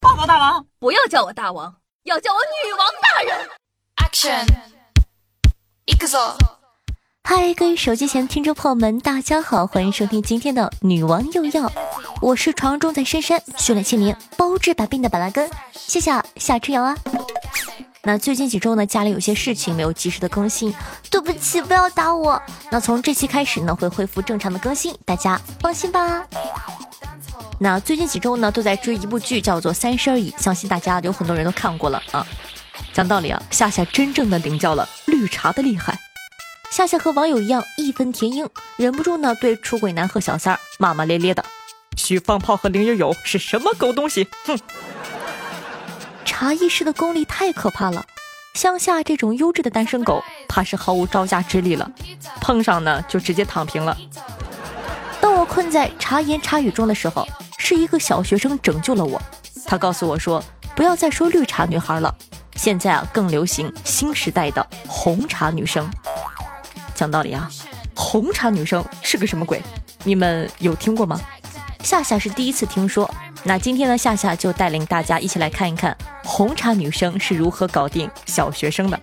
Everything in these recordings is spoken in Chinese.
报告大王，不要叫我大王，要叫我女王大人。Action，一个走。嗨，各位手机前的听众朋友们，大家好，欢迎收听今天的女王又要。我是传说中在深山训练千年、包治百病的板蓝根，谢谢夏春阳啊。那最近几周呢，家里有些事情没有及时的更新，对不起，不要打我。那从这期开始呢，会恢复正常的更新，大家放心吧。那最近几周呢，都在追一部剧，叫做《三十而已》，相信大家有很多人都看过了啊。讲道理啊，夏夏真正的领教了绿茶的厉害。夏夏和网友一样义愤填膺，忍不住呢对出轨男和小三儿骂骂咧咧的：“许放炮和林有有是什么狗东西？”哼，茶艺师的功力太可怕了，像夏这种优质的单身狗，怕是毫无招架之力了，碰上呢就直接躺平了。我困在茶言茶语中的时候。是一个小学生拯救了我，他告诉我说：“不要再说绿茶女孩了，现在啊更流行新时代的红茶女生。”讲道理啊，红茶女生是个什么鬼？你们有听过吗？夏夏是第一次听说。那今天呢，夏夏就带领大家一起来看一看红茶女生是如何搞定小学生的。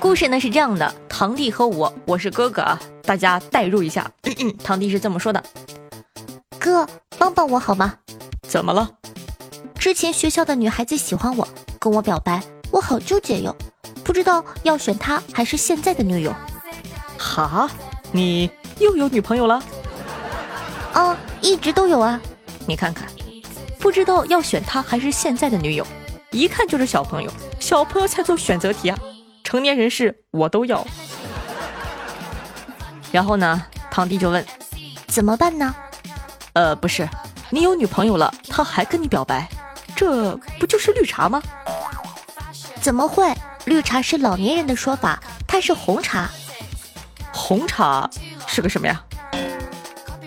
故事呢是这样的：堂弟和我，我是哥哥啊，大家代入一下。堂弟是这么说的。哥，帮帮我好吗？怎么了？之前学校的女孩子喜欢我，跟我表白，我好纠结哟，不知道要选她还是现在的女友。哈，你又有女朋友了？啊，一直都有啊。你看看，不知道要选她还是现在的女友，一看就是小朋友。小朋友才做选择题啊，成年人士我都要。然后呢，堂弟就问，怎么办呢？呃，不是，你有女朋友了，他还跟你表白，这不就是绿茶吗？怎么会？绿茶是老年人的说法，它是红茶。红茶是个什么呀？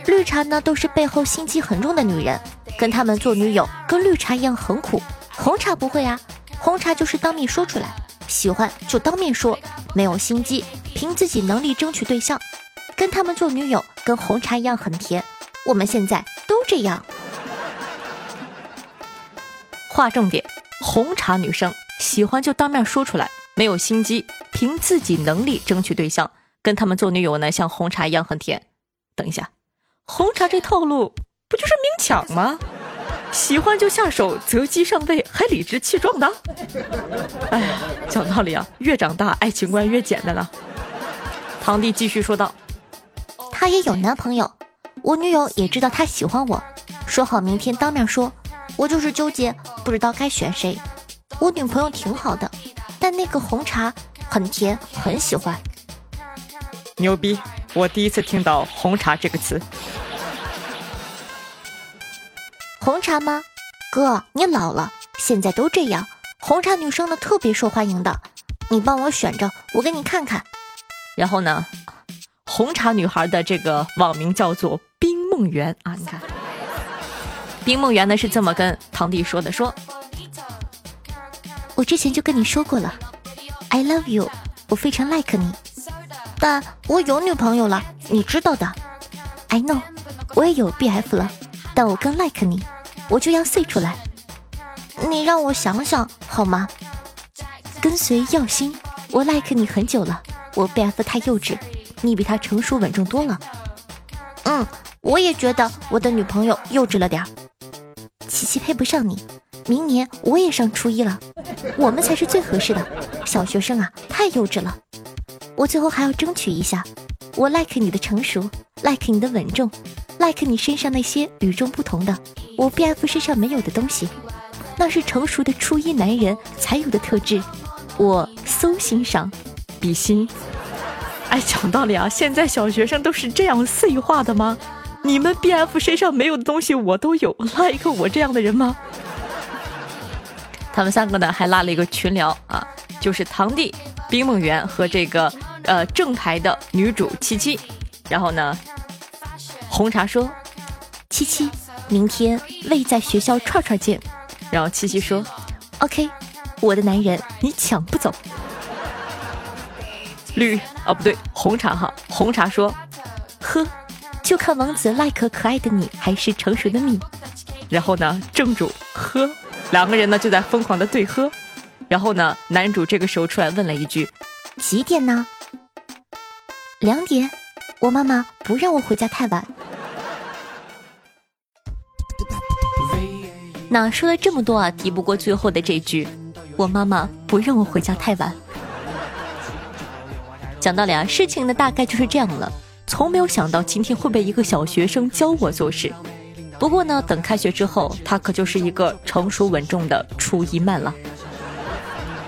绿茶呢，都是背后心机很重的女人，跟他们做女友，跟绿茶一样很苦。红茶不会啊，红茶就是当面说出来，喜欢就当面说，没有心机，凭自己能力争取对象，跟他们做女友，跟红茶一样很甜。我们现在都这样。划重点：红茶女生喜欢就当面说出来，没有心机，凭自己能力争取对象，跟他们做女友呢，像红茶一样很甜。等一下，红茶这套路不就是明抢吗？喜欢就下手，择机上位，还理直气壮的。哎呀，讲道理啊，越长大爱情观越简单了。堂弟继续说道：“他也有男朋友。”我女友也知道他喜欢我，说好明天当面说。我就是纠结，不知道该选谁。我女朋友挺好的，但那个红茶很甜，很喜欢。牛逼！我第一次听到“红茶”这个词。红茶吗？哥，你老了，现在都这样。红茶女生呢，特别受欢迎的。你帮我选着，我给你看看。然后呢，红茶女孩的这个网名叫做冰。梦圆啊，你看，冰梦圆呢是这么跟堂弟说的：“说，我之前就跟你说过了，I love you，我非常 like 你，但我有女朋友了，你知道的。I know，我也有 BF 了，但我更 like 你，我就要 say 出来。你让我想想好吗？跟随耀星，我 like 你很久了，我 BF 太幼稚，你比他成熟稳重多了。嗯。”我也觉得我的女朋友幼稚了点儿，琪琪配不上你。明年我也上初一了，我们才是最合适的。小学生啊，太幼稚了。我最后还要争取一下，我 like 你的成熟，like 你的稳重，like 你身上那些与众不同的，我 BF 身上没有的东西，那是成熟的初一男人才有的特质。我 so 欣赏，比心。哎，讲道理啊，现在小学生都是这样碎化的吗？你们 B F 身上没有的东西我都有，拉一个我这样的人吗？他们三个呢还拉了一个群聊啊，就是堂弟冰梦圆和这个呃正牌的女主七七。然后呢，红茶说：“七七，明天未在学校串串见。”然后七七说：“OK，我的男人你抢不走。”绿哦不对，红茶哈，红茶说：“呵。”就看王子 like 可爱的你，还是成熟的你。然后呢，正主喝，两个人呢就在疯狂的对喝。然后呢，男主这个时候出来问了一句：“几点呢？”“两点。”我妈妈不让我回家太晚。那说了这么多啊，敌不过最后的这句：“我妈妈不让我回家太晚。”讲道理啊，事情呢大概就是这样了。从没有想到今天会被一个小学生教我做事。不过呢，等开学之后，他可就是一个成熟稳重的初一曼了。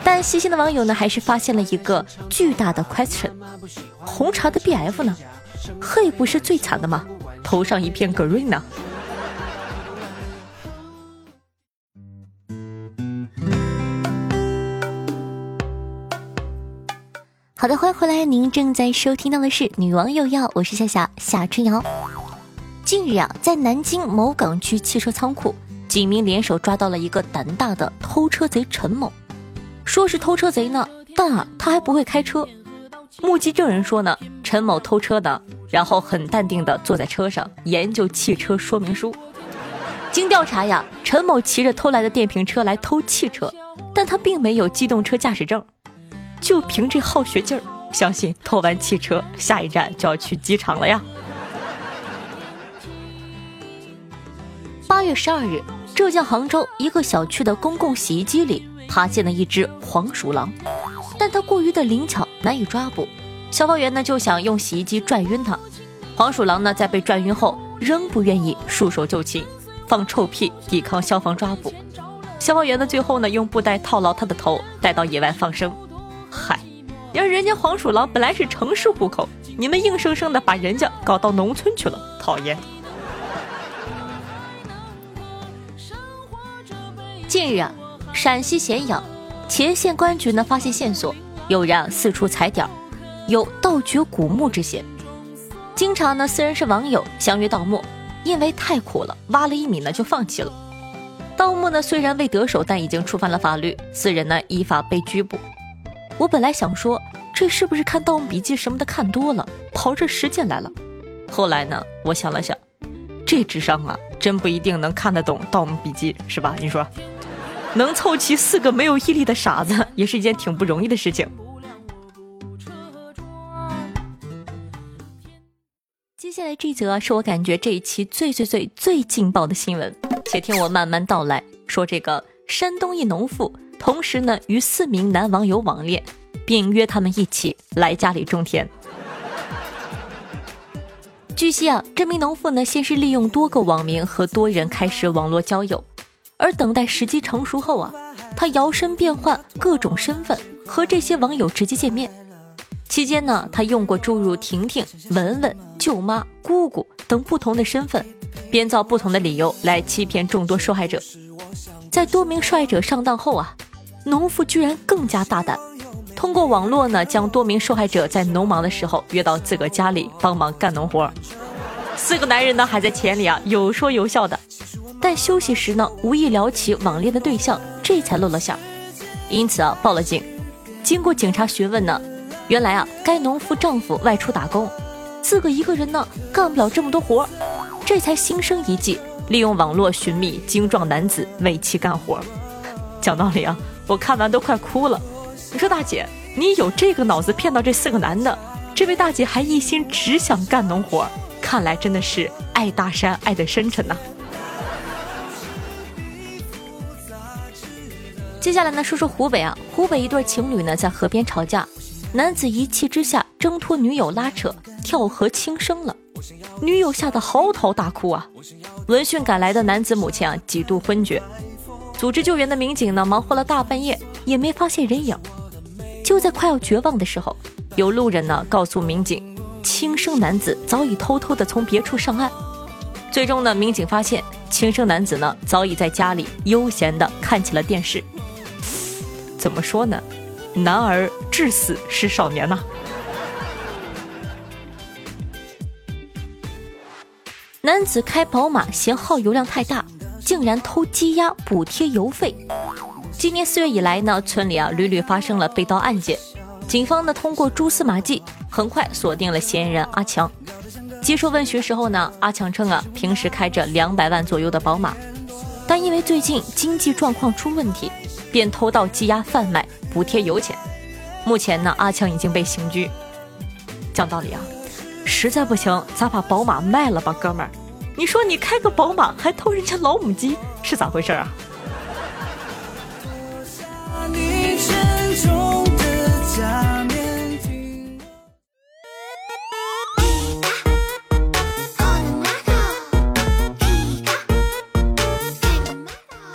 但细心的网友呢，还是发现了一个巨大的 question：红茶的 BF 呢？黑不是最惨的吗？头上一片 green 呢？好的，欢迎回来，您正在收听到的是《女王有药》，我是夏夏夏春瑶。近日啊，在南京某港区汽车仓库，警民联手抓到了一个胆大的偷车贼陈某。说是偷车贼呢，但啊，他还不会开车。目击证人说呢，陈某偷车的，然后很淡定地坐在车上研究汽车说明书。经调查呀，陈某骑着偷来的电瓶车来偷汽车，但他并没有机动车驾驶证。就凭这好学劲儿，相信偷完汽车，下一站就要去机场了呀。八月十二日，浙江杭州一个小区的公共洗衣机里发现了一只黄鼠狼，但它过于的灵巧，难以抓捕。消防员呢就想用洗衣机转晕它，黄鼠狼呢在被转晕后仍不愿意束手就擒，放臭屁抵抗消防抓捕。消防员呢最后呢用布袋套牢它的头，带到野外放生。嗨，要人家黄鼠狼本来是城市户口，你们硬生生的把人家搞到农村去了，讨厌！近日啊，陕西咸阳乾县公安局呢发现线索，有人四处踩点，有盗掘古墓之嫌。经常呢，四人是网友相约盗墓，因为太苦了，挖了一米呢就放弃了。盗墓呢虽然未得手，但已经触犯了法律，四人呢依法被拘捕。我本来想说，这是不是看《盗墓笔记》什么的看多了，跑这实践来了？后来呢，我想了想，这智商啊，真不一定能看得懂《盗墓笔记》，是吧？你说，能凑齐四个没有毅力的傻子，也是一件挺不容易的事情。接下来这则是我感觉这一期最最最最劲爆的新闻，且听我慢慢道来。说这个山东一农妇。同时呢，与四名男网友网恋，并约他们一起来家里种田。据悉啊，这名农妇呢，先是利用多个网名和多人开始网络交友，而等待时机成熟后啊，她摇身变换各种身份和这些网友直接见面。期间呢，她用过诸如婷婷、文文、舅妈、姑姑等不同的身份，编造不同的理由来欺骗众多受害者。在多名受害者上当后啊。农妇居然更加大胆，通过网络呢，将多名受害者在农忙的时候约到自个家里帮忙干农活。四个男人呢还在田里啊有说有笑的，但休息时呢无意聊起网恋的对象，这才露了馅。因此啊报了警。经过警察询问呢，原来啊该农妇丈夫外出打工，自个一个人呢干不了这么多活，这才心生一计，利用网络寻觅精壮男子为其干活。讲道理啊。我看完都快哭了。你说大姐，你有这个脑子骗到这四个男的？这位大姐还一心只想干农活，看来真的是爱大山爱得深沉呐。接下来呢，说说湖北啊，湖北一对情侣呢在河边吵架，男子一气之下挣脱女友拉扯，跳河轻生了，女友吓得嚎啕大哭啊。闻讯赶来的男子母亲啊几度昏厥。组织救援的民警呢，忙活了大半夜也没发现人影。就在快要绝望的时候，有路人呢告诉民警，轻生男子早已偷偷的从别处上岸。最终呢，民警发现轻生男子呢早已在家里悠闲的看起了电视。怎么说呢？男儿至死是少年呐。男子开宝马嫌耗油量太大。竟然偷鸡鸭补贴油费。今年四月以来呢，村里啊屡屡发生了被盗案件。警方呢通过蛛丝马迹，很快锁定了嫌疑人阿强。接受问询时候呢，阿强称啊，平时开着两百万左右的宝马。但因为最近经济状况出问题，便偷盗鸡鸭贩卖补贴油钱。目前呢，阿强已经被刑拘。讲道理啊，实在不行，咱把宝马卖了吧，哥们儿。你说你开个宝马还偷人家老母鸡，是咋回事啊？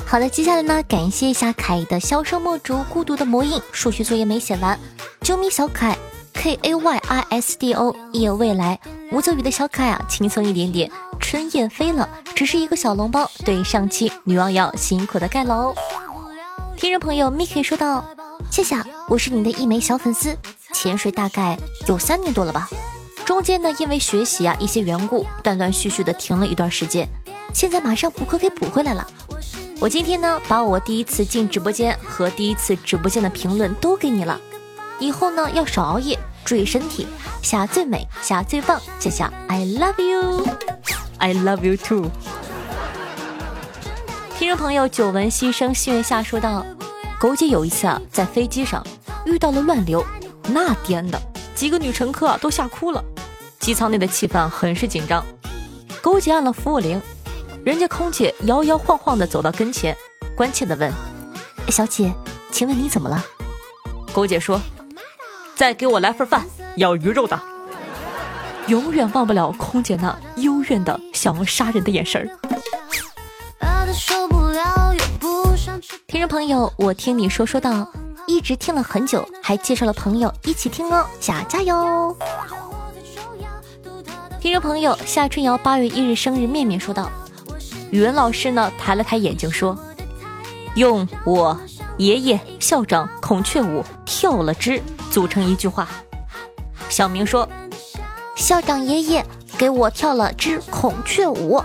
好的，接下来呢，感谢一下凯的销声墨竹，孤独的魔印，数学作业没写完，啾咪小可爱，K A Y I S D O，夜未来，吴泽宇的小可爱啊，轻松一点点，春燕飞了，只是一个小笼包，对上期女王要辛苦的盖楼。听众朋友 Miki 说道：“谢谢，我是你的一枚小粉丝，潜水大概有三年多了吧，中间呢因为学习啊一些缘故，断断续续的停了一段时间，现在马上补课给补回来了。”我今天呢，把我第一次进直播间和第一次直播间的评论都给你了。以后呢，要少熬夜，注意身体。下最美，下最棒，下下 I love you，I love you too。听众朋友，久闻溪声细月下说道：“狗姐有一次啊，在飞机上遇到了乱流，那颠的几个女乘客都吓哭了，机舱内的气氛很是紧张。狗姐按了服务铃。”人家空姐摇摇晃晃的走到跟前，关切的问：“小姐，请问你怎么了？”狗姐说：“再给我来份饭，要鱼肉的。”永远忘不了空姐那幽怨的想要杀人的眼神儿。听众朋友，我听你说说道，一直听了很久，还介绍了朋友一起听哦，加加油！听众朋友，夏春瑶八月一日生日，面面说道。语文老师呢，抬了抬眼睛说：“用我爷爷校长孔雀舞跳了支组成一句话。”小明说：“校长爷爷给我跳了支孔雀舞。”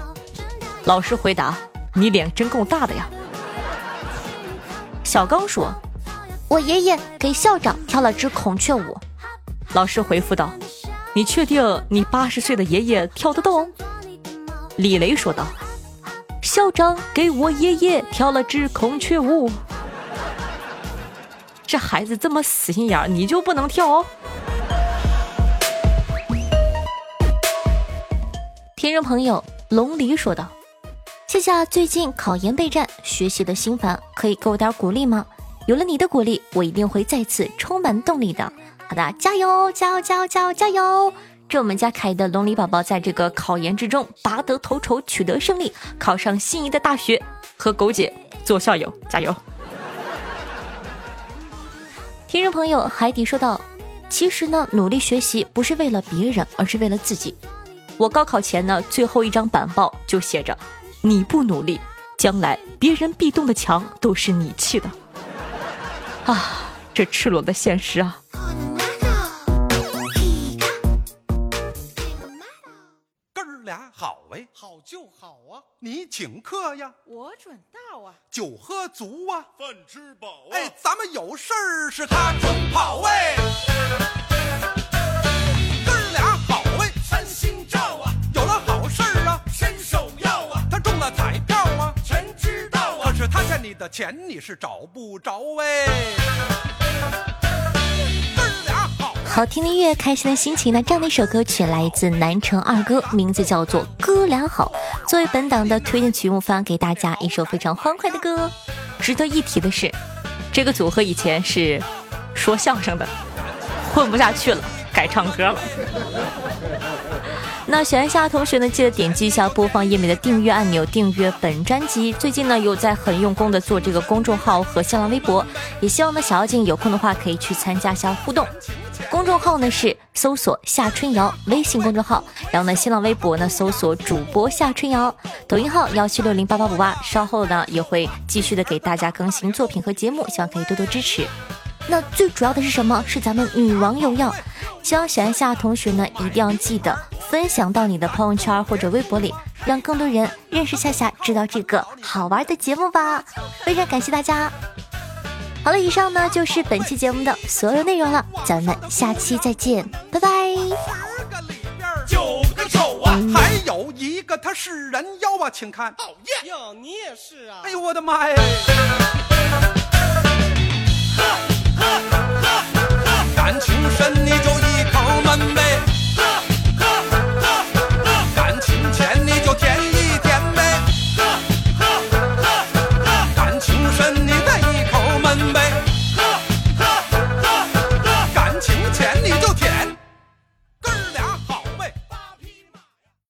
老师回答：“你脸真够大的呀。”小刚说：“我爷爷给校长跳了支孔雀舞。”老师回复道：“你确定你八十岁的爷爷跳得动？”李雷说道。校长给我爷爷跳了支孔雀舞，这孩子这么死心眼儿，你就不能跳哦？听众朋友龙离说道：“谢谢最近考研备战，学习的心烦，可以给我点鼓励吗？有了你的鼓励，我一定会再次充满动力的。好的，加油，加油，加油，加油，加油！”祝我们家凯的龙里宝宝在这个考研之中拔得头筹，取得胜利，考上心仪的大学，和狗姐做校友，加油！听众朋友海底说道：“其实呢，努力学习不是为了别人，而是为了自己。我高考前呢，最后一张板报就写着：你不努力，将来别人壁咚的墙都是你砌的。啊，这赤裸的现实啊！”好哎，好就好啊！你请客呀，我准到啊！酒喝足啊，饭吃饱啊！哎，咱们有事儿是他准跑哎，哥俩好哎，三星照啊！有了好事儿啊，伸手要啊！他中了彩票啊，全知道啊！可是他欠你的钱你是找不着哎。好听的音乐，开心的心情呢？这样的一首歌曲来自南城二哥，名字叫做《哥俩好》，作为本档的推荐曲目，发给大家一首非常欢快的歌。值得一提的是，这个组合以前是说相声的，混不下去了，改唱歌了。那喜欢夏同学呢，记得点击一下播放页面的订阅按钮，订阅本专辑。最近呢，有在很用功的做这个公众号和新浪微博，也希望呢，小妖精有空的话可以去参加一下互动。公众号呢是搜索夏春瑶，微信公众号，然后呢，新浪微博呢搜索主播夏春瑶，抖音号幺七六零八八五八，稍后呢也会继续的给大家更新作品和节目，希望可以多多支持。那最主要的是什么？是咱们女王有要，希望喜欢夏同学呢，一定要记得分享到你的朋友圈或者微博里，让更多人认识夏夏，知道这个好玩的节目吧。非常感谢大家。好了，以上呢就是本期节目的所有内容了，咱们下期再见，拜拜。九个丑啊，还有一个他是人妖啊，请看。哦耶，哟，你也是啊。哎呦我的妈呀。感情深，你就一口闷呗。